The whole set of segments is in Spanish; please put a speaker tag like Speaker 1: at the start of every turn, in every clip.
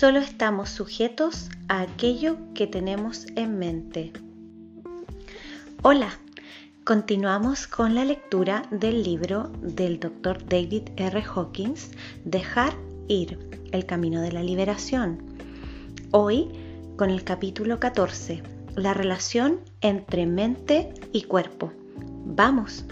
Speaker 1: solo estamos sujetos a aquello que tenemos en mente. Hola, continuamos con la lectura del libro del Dr. David R. Hawkins, Dejar ir, el camino de la liberación. Hoy con el capítulo 14, la relación entre mente y cuerpo. Vamos.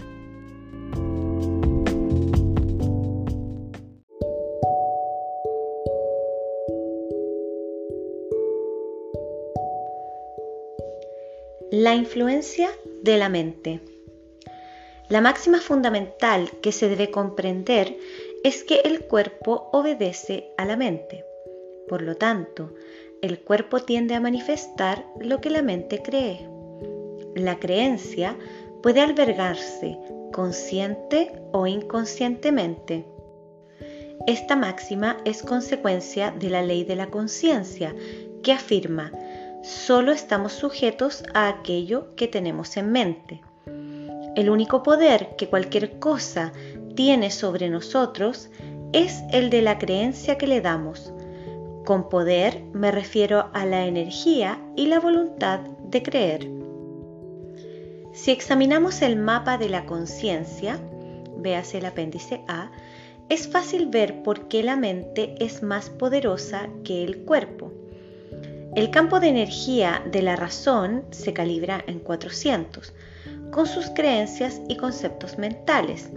Speaker 1: La influencia de la mente. La máxima fundamental que se debe comprender es que el cuerpo obedece a la mente. Por lo tanto, el cuerpo tiende a manifestar lo que la mente cree. La creencia puede albergarse consciente o inconscientemente. Esta máxima es consecuencia de la ley de la conciencia, que afirma solo estamos sujetos a aquello que tenemos en mente. El único poder que cualquier cosa tiene sobre nosotros es el de la creencia que le damos. Con poder me refiero a la energía y la voluntad de creer. Si examinamos el mapa de la conciencia, véase el apéndice A, es fácil ver por qué la mente es más poderosa que el cuerpo. El campo de energía de la razón se calibra en 400, con sus creencias y conceptos mentales.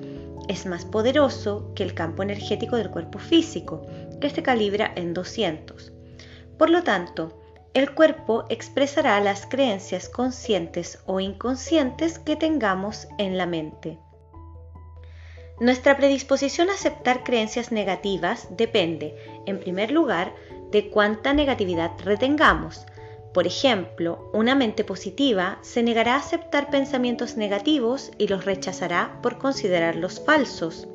Speaker 1: Es más poderoso que el campo energético del cuerpo físico, que se calibra en 200. Por lo tanto, el cuerpo expresará las creencias conscientes o inconscientes que tengamos en la mente. Nuestra predisposición a aceptar creencias negativas depende, en primer lugar, de cuánta negatividad retengamos. Por ejemplo, una mente positiva se negará a aceptar pensamientos negativos y los rechazará por considerarlos falsos.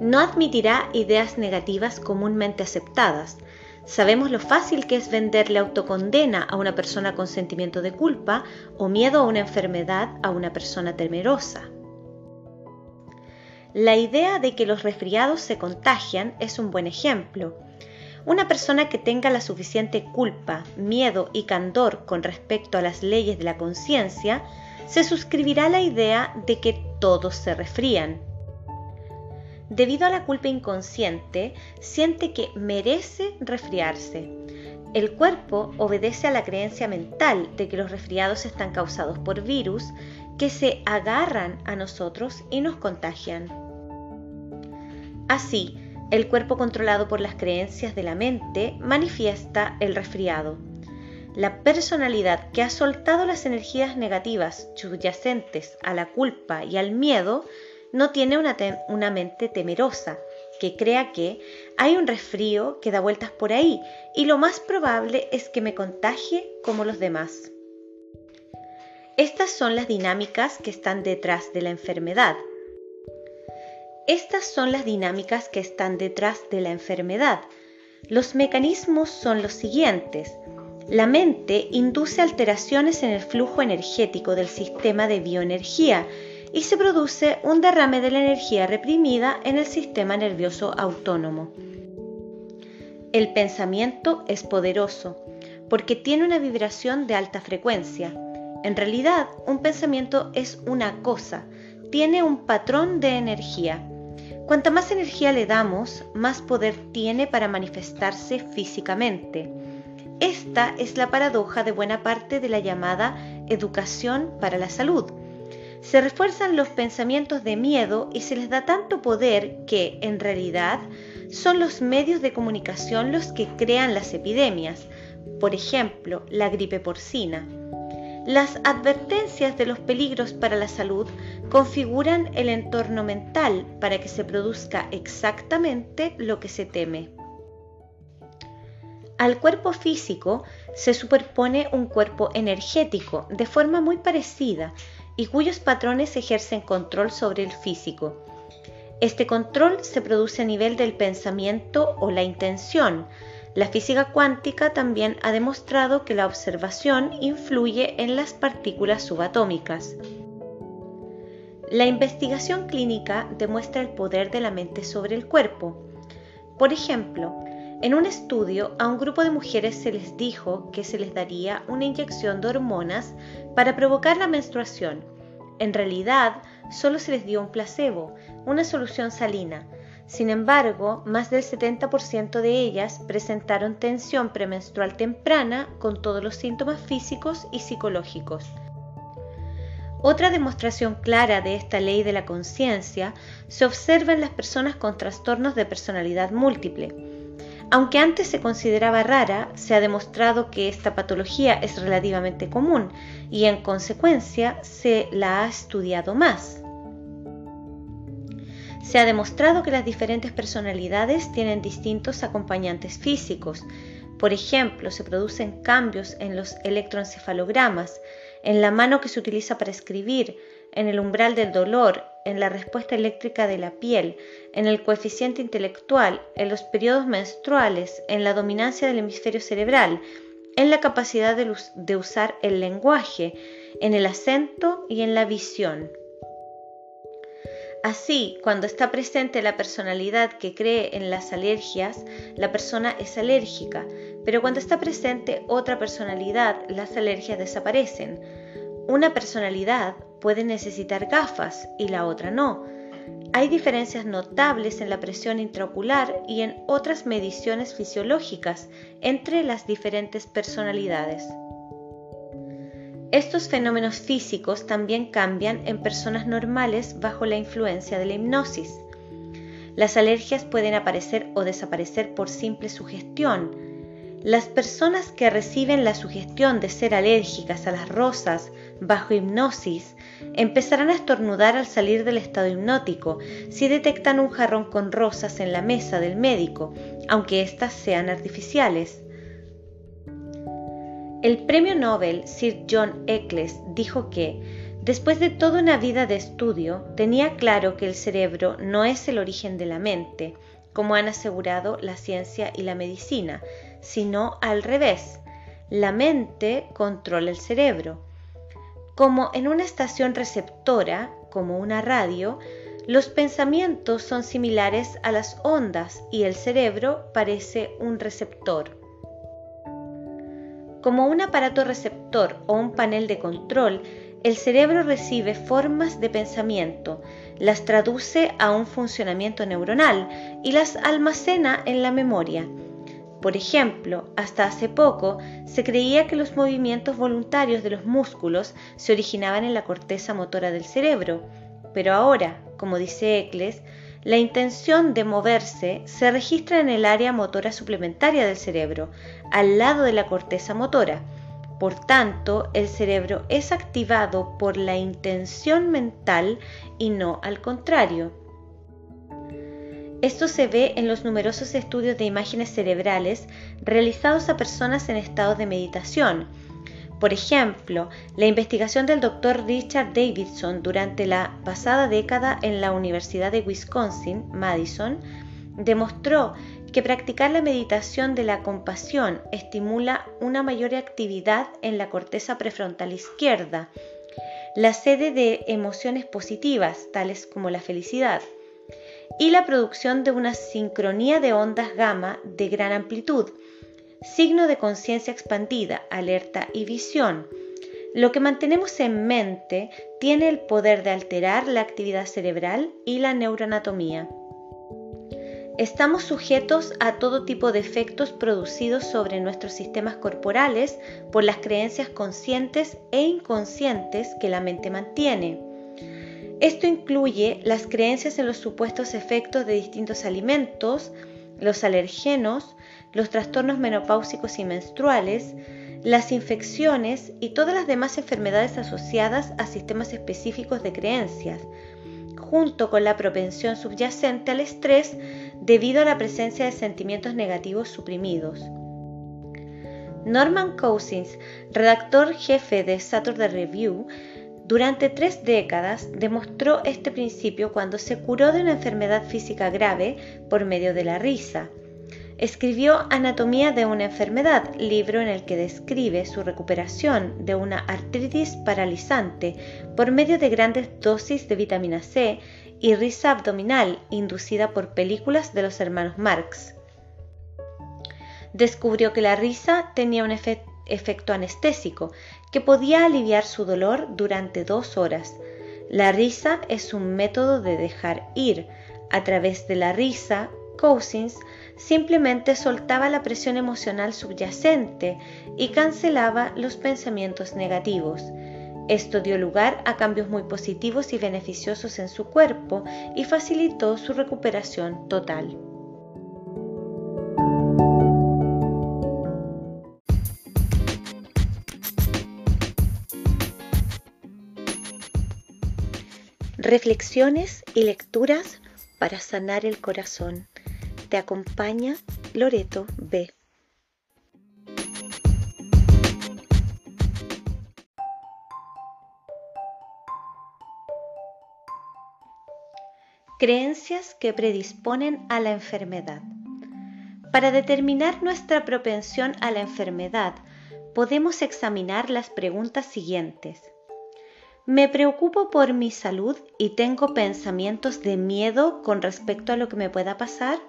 Speaker 1: No admitirá ideas negativas comúnmente aceptadas. Sabemos lo fácil que es venderle autocondena a una persona con sentimiento de culpa o miedo a una enfermedad a una persona temerosa. La idea de que los resfriados se contagian es un buen ejemplo. Una persona que tenga la suficiente culpa, miedo y candor con respecto a las leyes de la conciencia, se suscribirá a la idea de que todos se resfrían. Debido a la culpa inconsciente, siente que merece resfriarse. El cuerpo obedece a la creencia mental de que los resfriados están causados por virus que se agarran a nosotros y nos contagian. Así, el cuerpo controlado por las creencias de la mente manifiesta el resfriado. La personalidad que ha soltado las energías negativas subyacentes a la culpa y al miedo no tiene una, una, mente temerosa, que crea que hay un resfrío que da vueltas por ahí y lo más probable es que me contagie como los demás. Estas son las dinámicas que están detrás de la enfermedad estas son las dinámicas que están detrás de la enfermedad. Los mecanismos son los siguientes. La mente induce alteraciones en el flujo energético del sistema de bioenergía y se produce un derrame de la energía reprimida en el sistema nervioso autónomo. El pensamiento es poderoso porque tiene una vibración de alta frecuencia. En realidad, un pensamiento es una cosa, tiene un patrón de energía. Cuanta más energía le damos, más poder tiene para manifestarse físicamente. Esta es la paradoja de buena parte de la llamada educación para la salud. Se refuerzan los pensamientos de miedo y se les da tanto poder que, en realidad, son los medios de comunicación los que crean las epidemias, por ejemplo, la gripe porcina. Las advertencias de los peligros para la salud configuran el entorno mental para que se produzca exactamente lo que se teme. Al cuerpo físico se superpone un cuerpo energético de forma muy parecida y cuyos patrones ejercen control sobre el físico. Este control se produce a nivel del pensamiento o la intención, la física cuántica también ha demostrado que la observación influye en las partículas subatómicas. La investigación clínica demuestra el poder de la mente sobre el cuerpo. Por ejemplo, En un estudio a un grupo de mujeres se les dijo que se les daría una inyección de hormonas para provocar la menstruación. En realidad, solo se les dio un placebo, una solución salina. Sin embargo, más del 70% de ellas presentaron tensión premenstrual temprana con todos los síntomas físicos y psicológicos. Otra demostración clara de esta ley de la conciencia se observa en las personas con trastornos de personalidad múltiple. Aunque antes se consideraba rara, se ha demostrado que esta patología es relativamente común y en consecuencia se la ha estudiado más. Se ha demostrado que las diferentes personalidades tienen distintos acompañantes físicos. Por ejemplo, se producen cambios en los electroencefalogramas, en la mano que se utiliza para escribir, en el umbral del dolor, en la respuesta eléctrica de la piel, en el coeficiente intelectual, en los periodos menstruales, en la dominancia del hemisferio cerebral, en la capacidad de, usar el lenguaje, en el acento y en la visión. Así, cuando está presente la personalidad que cree en las alergias, la persona es alérgica, pero cuando está presente otra personalidad, las alergias desaparecen. Una personalidad puede necesitar gafas y la otra no. Hay diferencias notables en la presión intraocular y en otras mediciones fisiológicas entre las diferentes personalidades. Estos fenómenos físicos también cambian en personas normales bajo la influencia de la hipnosis. Las alergias pueden aparecer o desaparecer por simple sugestión. Las personas que reciben la sugestión de ser alérgicas a las rosas bajo hipnosis empezarán a estornudar al salir del estado hipnótico si detectan un jarrón con rosas en la mesa del médico, aunque éstas sean artificiales. El premio Nobel Sir John Eccles dijo que, después de toda una vida de estudio, tenía claro que el cerebro no es el origen de la mente, como han asegurado la ciencia y la medicina, sino al revés. La mente controla el cerebro. Como en una estación receptora, como una radio, los pensamientos son similares a las ondas y el cerebro parece un receptor. Como un aparato receptor o un panel de control, el cerebro recibe formas de pensamiento, las traduce a un funcionamiento neuronal y las almacena en la memoria. Por ejemplo, hasta hace poco se creía que los movimientos voluntarios de los músculos se originaban en la corteza motora del cerebro, pero ahora, como dice Eccles, la intención de moverse se registra en el área motora suplementaria del cerebro, al lado de la corteza motora. Por tanto, el cerebro es activado por la intención mental y no al contrario. Esto se ve en los numerosos estudios de imágenes cerebrales realizados a personas en estado de meditación, por ejemplo, la investigación del Dr. Richard Davidson durante la pasada década en la Universidad de Wisconsin, Madison, demostró que practicar la meditación de la compasión estimula una mayor actividad en la corteza prefrontal izquierda, la sede de emociones positivas, tales como la felicidad, y la producción de una sincronía de ondas gamma de gran amplitud, signo de conciencia expandida, alerta y visión. Lo que mantenemos en mente tiene el poder de alterar la actividad cerebral y la neuroanatomía. Estamos sujetos a todo tipo de efectos producidos sobre nuestros sistemas corporales por las creencias conscientes e inconscientes que la mente mantiene. Esto incluye las creencias en los supuestos efectos de distintos alimentos, los alergenos, los trastornos menopáusicos y menstruales, las infecciones y todas las demás enfermedades asociadas a sistemas específicos de creencias, junto con la propensión subyacente al estrés debido a la presencia de sentimientos negativos suprimidos. Norman Cousins, redactor jefe de Saturday Review, durante tres décadas demostró este principio cuando se curó de una enfermedad física grave por medio de la risa. Escribió Anatomía de una enfermedad, libro en el que describe su recuperación de una artritis paralizante por medio de grandes dosis de vitamina C y risa abdominal inducida por películas de los hermanos Marx. Descubrió que la risa tenía un efecto anestésico que podía aliviar su dolor durante dos horas. La risa es un método de dejar ir. A través de la risa, Cousins simplemente soltaba la presión emocional subyacente y cancelaba los pensamientos negativos. Esto dio lugar a cambios muy positivos y beneficiosos en su cuerpo y facilitó su recuperación total. Reflexiones y lecturas para sanar el corazón. Te acompaña Loreto B. Creencias que predisponen a la enfermedad. Para determinar nuestra propensión a la enfermedad, podemos examinar las preguntas siguientes. Me preocupo por mi salud y tengo pensamientos de miedo con respecto a lo que me pueda pasar.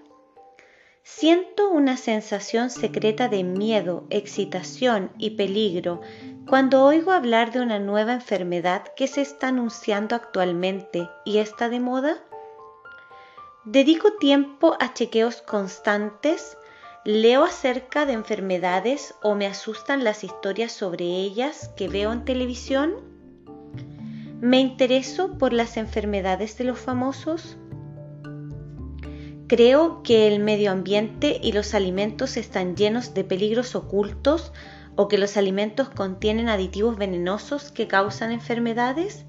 Speaker 1: Siento una sensación secreta de miedo, excitación y peligro cuando oigo hablar de una nueva enfermedad que se está anunciando actualmente y está de moda. Dedico tiempo a chequeos constantes, leo acerca de enfermedades o me asustan las historias sobre ellas que veo en televisión. Me intereso por las enfermedades de los famosos. Creo que el medio ambiente y los alimentos están llenos de peligros ocultos o que los alimentos contienen aditivos venenosos que causan enfermedades.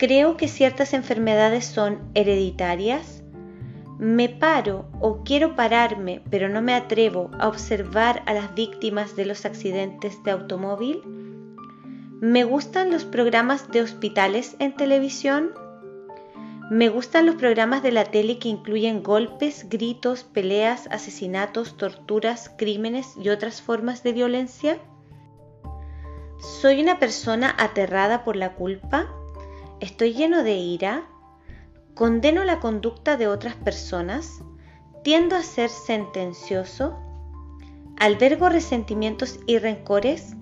Speaker 1: Creo que ciertas enfermedades son hereditarias. Me paro o quiero pararme, pero no me atrevo a observar a las víctimas de los accidentes de automóvil. Me gustan los programas de hospitales en televisión. Me gustan los programas de la tele que incluyen golpes, gritos, peleas, asesinatos, torturas, crímenes y otras formas de violencia. ¿Soy una persona aterrada por la culpa? ¿Estoy lleno de ira? ¿Condeno la conducta de otras personas? ¿Tiendo a ser sentencioso? ¿Albergo resentimientos y rencores?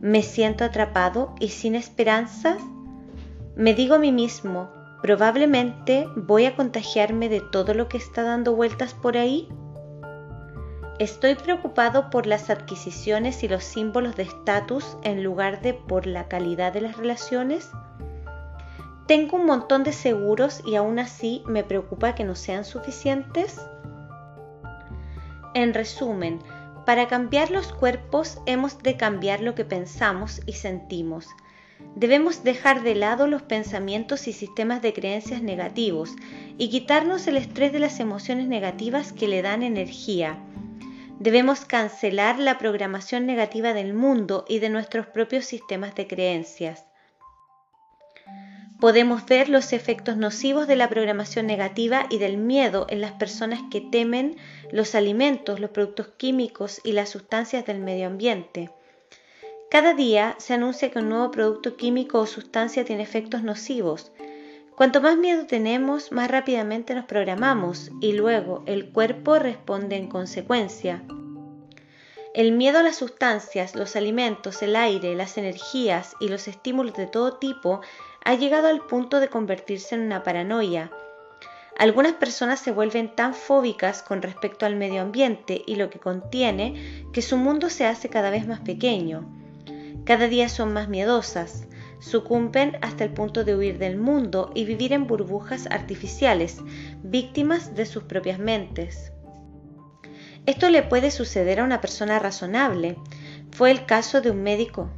Speaker 1: ¿Me siento atrapado y sin esperanzas? Me digo a mí mismo, probablemente voy a contagiarme de todo lo que está dando vueltas por ahí. Estoy preocupado por las adquisiciones y los símbolos de estatus en lugar de por la calidad de las relaciones. Tengo un montón de seguros y aún así me preocupa que no sean suficientes. En resumen, para cambiar los cuerpos hemos de cambiar lo que pensamos y sentimos. Debemos dejar de lado los pensamientos y sistemas de creencias negativos y quitarnos el estrés de las emociones negativas que le dan energía. Debemos cancelar la programación negativa del mundo y de nuestros propios sistemas de creencias. Podemos ver los efectos nocivos de la programación negativa y del miedo en las personas que temen los alimentos, los productos químicos y las sustancias del medio ambiente. Cada día se anuncia que un nuevo producto químico o sustancia tiene efectos nocivos. Cuanto más miedo tenemos, más rápidamente nos programamos y luego el cuerpo responde en consecuencia. El miedo a las sustancias, los alimentos, el aire, las energías y los estímulos de todo tipo ha llegado al punto de convertirse en una paranoia. Algunas personas se vuelven tan fóbicas con respecto al medio ambiente y lo que contiene que su mundo se hace cada vez más pequeño. Cada día son más miedosas, sucumben hasta el punto de huir del mundo y vivir en burbujas artificiales, víctimas de sus propias mentes. Esto le puede suceder a una persona razonable. Fue el caso de un médico.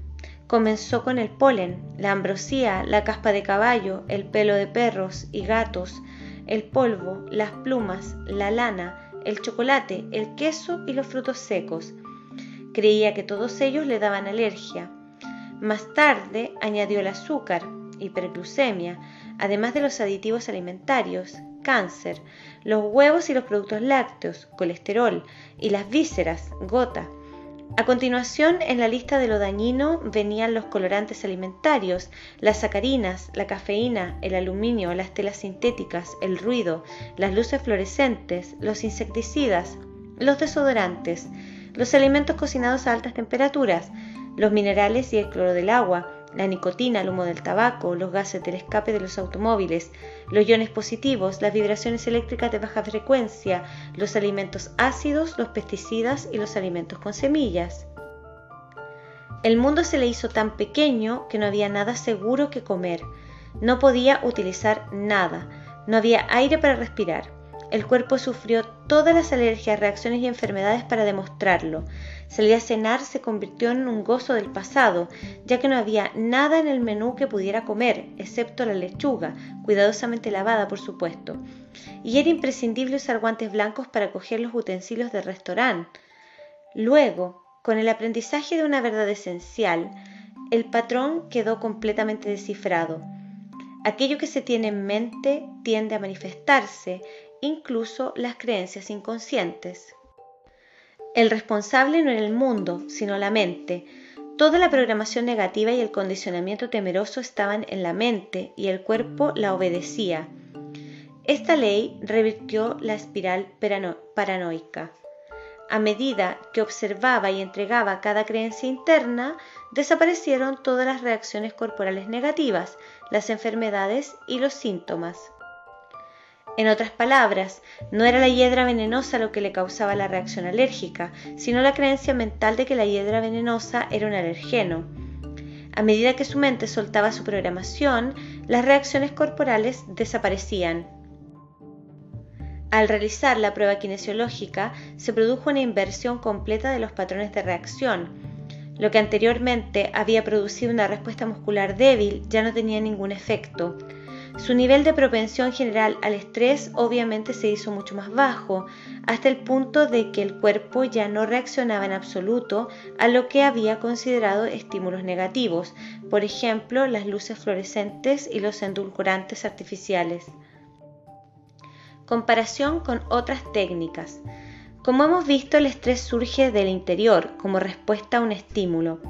Speaker 1: Comenzó con el polen, la ambrosía, la caspa de caballo, el pelo de perros y gatos, el polvo, las plumas, la lana, el chocolate, el queso y los frutos secos. Creía que todos ellos le daban alergia. Más tarde añadió el azúcar, hiperglucemia, además de los aditivos alimentarios, cáncer, los huevos y los productos lácteos, colesterol y las vísceras, gota. A continuación, en la lista de lo dañino venían los colorantes alimentarios, las sacarinas, la cafeína, el aluminio, las telas sintéticas, el ruido, las luces fluorescentes, los insecticidas, los desodorantes, los alimentos cocinados a altas temperaturas, los minerales y el cloro del agua, la nicotina, el humo del tabaco, los gases del escape de los automóviles, los iones positivos, las vibraciones eléctricas de baja frecuencia, los alimentos ácidos, los pesticidas y los alimentos con semillas. El mundo se le hizo tan pequeño que no había nada seguro que comer, no podía utilizar nada, no había aire para respirar. El cuerpo sufrió todas las alergias, reacciones y enfermedades para demostrarlo. Salir a cenar se convirtió en un gozo del pasado, ya que no había nada en el menú que pudiera comer, excepto la lechuga, cuidadosamente lavada, por supuesto. Y era imprescindible usar guantes blancos para coger los utensilios del restaurante. Luego, con el aprendizaje de una verdad esencial, el patrón quedó completamente descifrado. Aquello que se tiene en mente tiende a manifestarse, incluso las creencias inconscientes. El responsable no era el mundo, sino la mente. Toda la programación negativa y el condicionamiento temeroso estaban en la mente y el cuerpo la obedecía. Esta ley revirtió la espiral paranoica. A medida que observaba y entregaba cada creencia interna, desaparecieron todas las reacciones corporales negativas, las enfermedades y los síntomas. En otras palabras, no era la hiedra venenosa lo que le causaba la reacción alérgica, sino la creencia mental de que la hiedra venenosa era un alergeno. A medida que su mente soltaba su programación, las reacciones corporales desaparecían. Al realizar la prueba kinesiológica, se produjo una inversión completa de los patrones de reacción. Lo que anteriormente había producido una respuesta muscular débil ya no tenía ningún efecto. Su nivel de propensión general al estrés obviamente se hizo mucho más bajo, hasta el punto de que el cuerpo ya no reaccionaba en absoluto a lo que había considerado estímulos negativos, por ejemplo las luces fluorescentes y los endulcorantes artificiales. Comparación con otras técnicas. Como hemos visto, el estrés surge del interior como respuesta a un estímulo.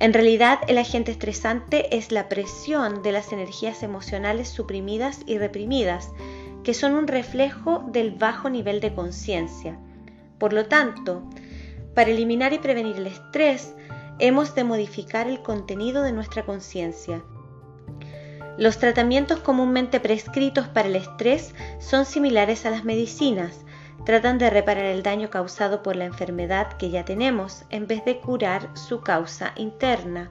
Speaker 1: En realidad, el agente estresante es la presión de las energías emocionales suprimidas y reprimidas, que son un reflejo del bajo nivel de conciencia. Por lo tanto, para eliminar y prevenir el estrés, hemos de modificar el contenido de nuestra conciencia. Los tratamientos comúnmente prescritos para el estrés son similares a las medicinas, tratan de reparar el daño causado por la enfermedad que ya tenemos en vez de curar su causa interna.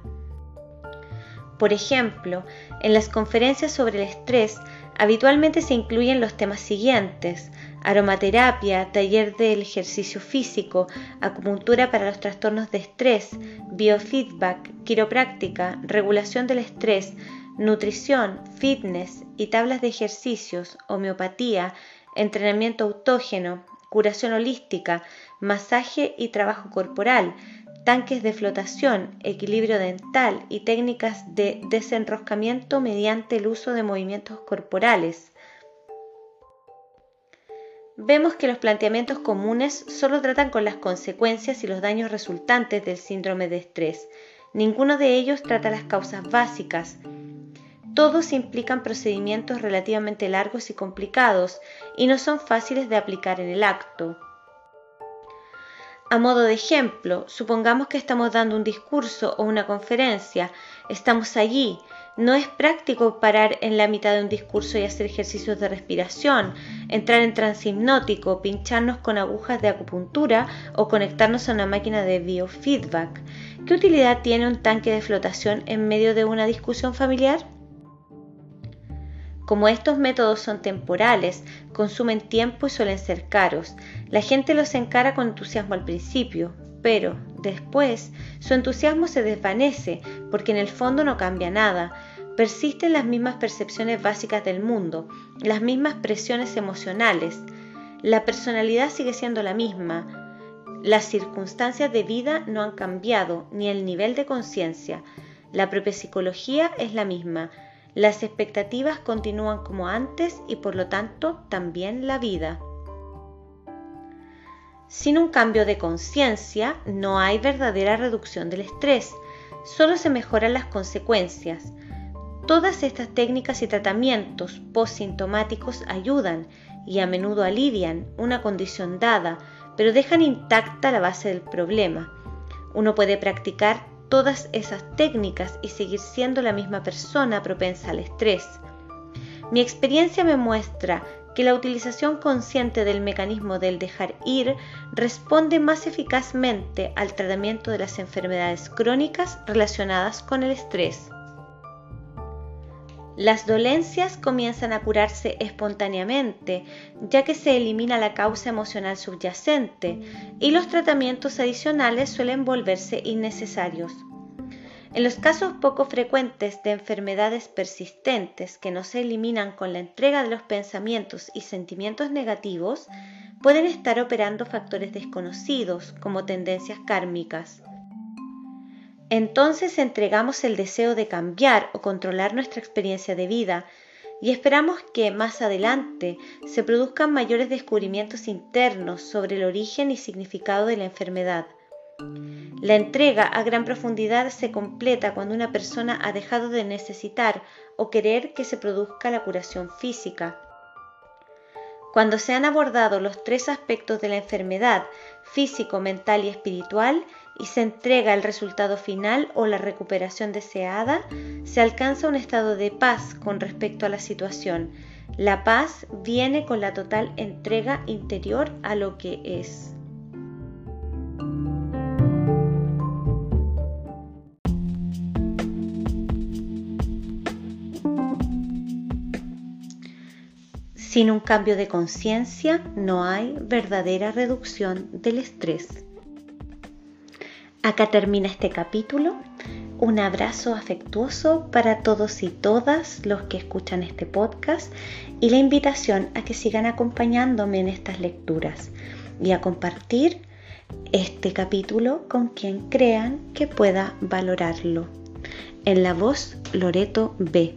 Speaker 1: Por ejemplo, en las conferencias sobre el estrés habitualmente se incluyen los temas siguientes, aromaterapia, taller del ejercicio físico, acupuntura para los trastornos de estrés, biofeedback, quiropráctica, regulación del estrés, nutrición, fitness y tablas de ejercicios, homeopatía, entrenamiento autógeno, curación holística, masaje y trabajo corporal, tanques de flotación, equilibrio dental y técnicas de desenroscamiento mediante el uso de movimientos corporales. Vemos que los planteamientos comunes solo tratan con las consecuencias y los daños resultantes del síndrome de estrés. Ninguno de ellos trata las causas básicas, todos implican procedimientos relativamente largos y complicados y no son fáciles de aplicar en el acto. A modo de ejemplo, supongamos que estamos dando un discurso o una conferencia, estamos allí, no es práctico parar en la mitad de un discurso y hacer ejercicios de respiración, entrar en trance hipnótico, pincharnos con agujas de acupuntura o conectarnos a una máquina de biofeedback. ¿Qué utilidad tiene un tanque de flotación en medio de una discusión familiar? Como estos métodos son temporales, consumen tiempo y suelen ser caros, la gente los encara con entusiasmo al principio, pero después su entusiasmo se desvanece porque en el fondo no cambia nada. Persisten las mismas percepciones básicas del mundo, las mismas presiones emocionales. La personalidad sigue siendo la misma. Las circunstancias de vida no han cambiado, ni el nivel de conciencia. La propia psicología es la misma las expectativas continúan como antes y por lo tanto también la vida. Sin un cambio de conciencia no hay verdadera reducción del estrés, solo se mejoran las consecuencias. Todas estas técnicas y tratamientos postsintomáticos ayudan y a menudo alivian una condición dada, pero dejan intacta la base del problema. Uno puede practicar todas esas técnicas y seguir siendo la misma persona propensa al estrés. Mi experiencia me muestra que la utilización consciente del mecanismo del dejar ir responde más eficazmente al tratamiento de las enfermedades crónicas relacionadas con el estrés. Las dolencias comienzan a curarse espontáneamente, ya que se elimina la causa emocional subyacente y los tratamientos adicionales suelen volverse innecesarios. En los casos poco frecuentes de enfermedades persistentes que no se eliminan con la entrega de los pensamientos y sentimientos negativos, pueden estar operando factores desconocidos como tendencias kármicas. Entonces entregamos el deseo de cambiar o controlar nuestra experiencia de vida y esperamos que más adelante se produzcan mayores descubrimientos internos sobre el origen y significado de la enfermedad. La entrega a gran profundidad se completa cuando una persona ha dejado de necesitar o querer que se produzca la curación física. Cuando se han abordado los tres aspectos de la enfermedad, físico, mental y espiritual, y se entrega el resultado final o la recuperación deseada, se alcanza un estado de paz con respecto a la situación. La paz viene con la total entrega interior a lo que es. Sin un cambio de conciencia no hay verdadera reducción del estrés. Acá termina este capítulo. Un abrazo afectuoso para todos y todas los que escuchan este podcast y la invitación a que sigan acompañándome en estas lecturas y a compartir este capítulo con quien crean que pueda valorarlo. En la voz Loreto B